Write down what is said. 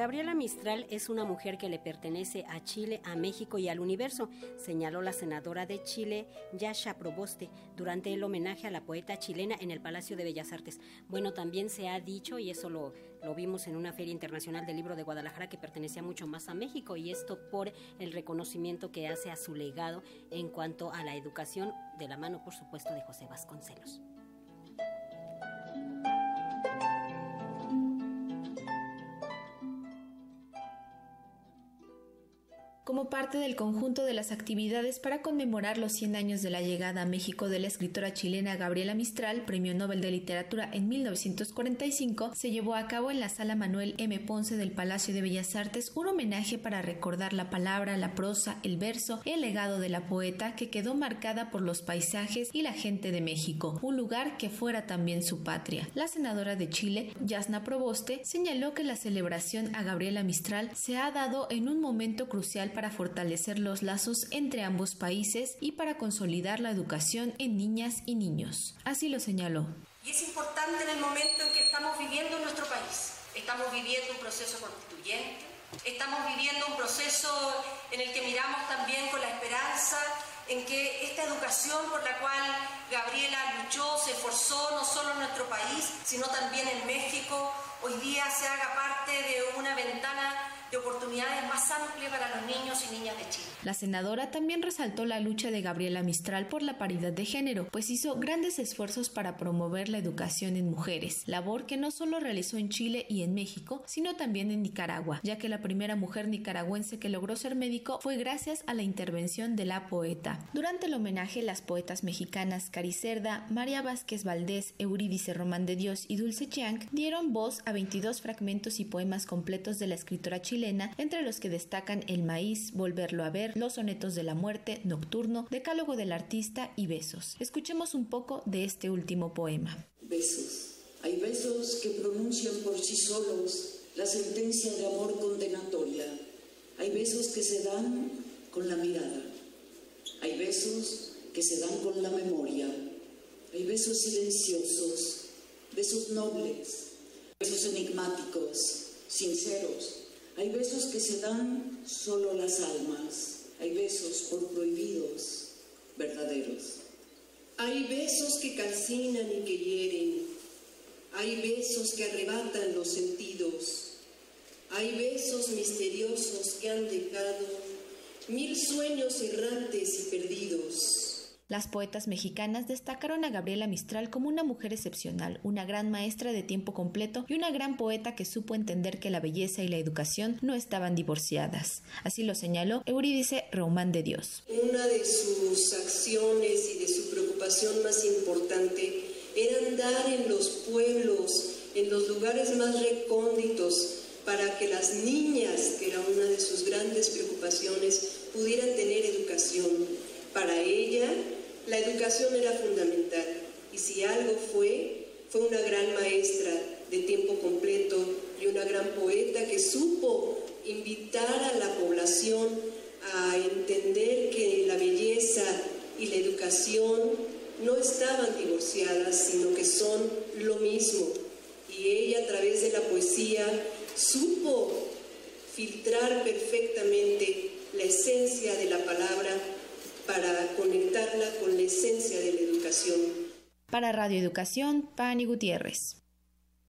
Gabriela Mistral es una mujer que le pertenece a Chile, a México y al universo, señaló la senadora de Chile, Yasha Proboste, durante el homenaje a la poeta chilena en el Palacio de Bellas Artes. Bueno, también se ha dicho, y eso lo, lo vimos en una feria internacional del libro de Guadalajara, que pertenecía mucho más a México, y esto por el reconocimiento que hace a su legado en cuanto a la educación, de la mano, por supuesto, de José Vasconcelos. Como parte del conjunto de las actividades para conmemorar los 100 años de la llegada a México de la escritora chilena Gabriela Mistral, Premio Nobel de Literatura en 1945, se llevó a cabo en la Sala Manuel M. Ponce del Palacio de Bellas Artes un homenaje para recordar la palabra, la prosa, el verso, el legado de la poeta que quedó marcada por los paisajes y la gente de México, un lugar que fuera también su patria. La senadora de Chile, Yasna Proboste, señaló que la celebración a Gabriela Mistral se ha dado en un momento crucial para fortalecer los lazos entre ambos países y para consolidar la educación en niñas y niños. Así lo señaló. Y es importante en el momento en que estamos viviendo en nuestro país. Estamos viviendo un proceso constituyente, estamos viviendo un proceso en el que miramos también con la esperanza en que esta educación por la cual Gabriela luchó, se esforzó no solo en nuestro país, sino también en México, hoy día se haga parte de una ventana de oportunidades más amplias para los niños y niñas de Chile. La senadora también resaltó la lucha de Gabriela Mistral por la paridad de género, pues hizo grandes esfuerzos para promover la educación en mujeres, labor que no solo realizó en Chile y en México, sino también en Nicaragua, ya que la primera mujer nicaragüense que logró ser médico fue gracias a la intervención de la poeta. Durante el homenaje, las poetas mexicanas Caricerda, María Vázquez Valdés, Eurídice Román de Dios y Dulce Chiang dieron voz a 22 fragmentos y poemas completos de la escritora chilena entre los que destacan El maíz, Volverlo a ver, Los sonetos de la muerte, Nocturno, Decálogo del artista y Besos. Escuchemos un poco de este último poema. Besos. Hay besos que pronuncian por sí solos la sentencia de amor condenatoria. Hay besos que se dan con la mirada. Hay besos que se dan con la memoria. Hay besos silenciosos, besos nobles, besos enigmáticos, sinceros, hay besos que se dan solo las almas, hay besos por prohibidos, verdaderos. Hay besos que calcinan y que hieren, hay besos que arrebatan los sentidos, hay besos misteriosos que han dejado mil sueños errantes y perdidos. Las poetas mexicanas destacaron a Gabriela Mistral como una mujer excepcional, una gran maestra de tiempo completo y una gran poeta que supo entender que la belleza y la educación no estaban divorciadas. Así lo señaló Eurídice Román de Dios. Una de sus acciones y de su preocupación más importante era andar en los pueblos, en los lugares más recónditos, para que las niñas, que era una de sus grandes preocupaciones, pudieran tener educación. Para ella, la educación era fundamental y si algo fue, fue una gran maestra de tiempo completo y una gran poeta que supo invitar a la población a entender que la belleza y la educación no estaban divorciadas, sino que son lo mismo. Y ella a través de la poesía supo filtrar perfectamente la esencia de la palabra para conectarla con la esencia de la educación. Para Radio Educación, Pani Gutiérrez.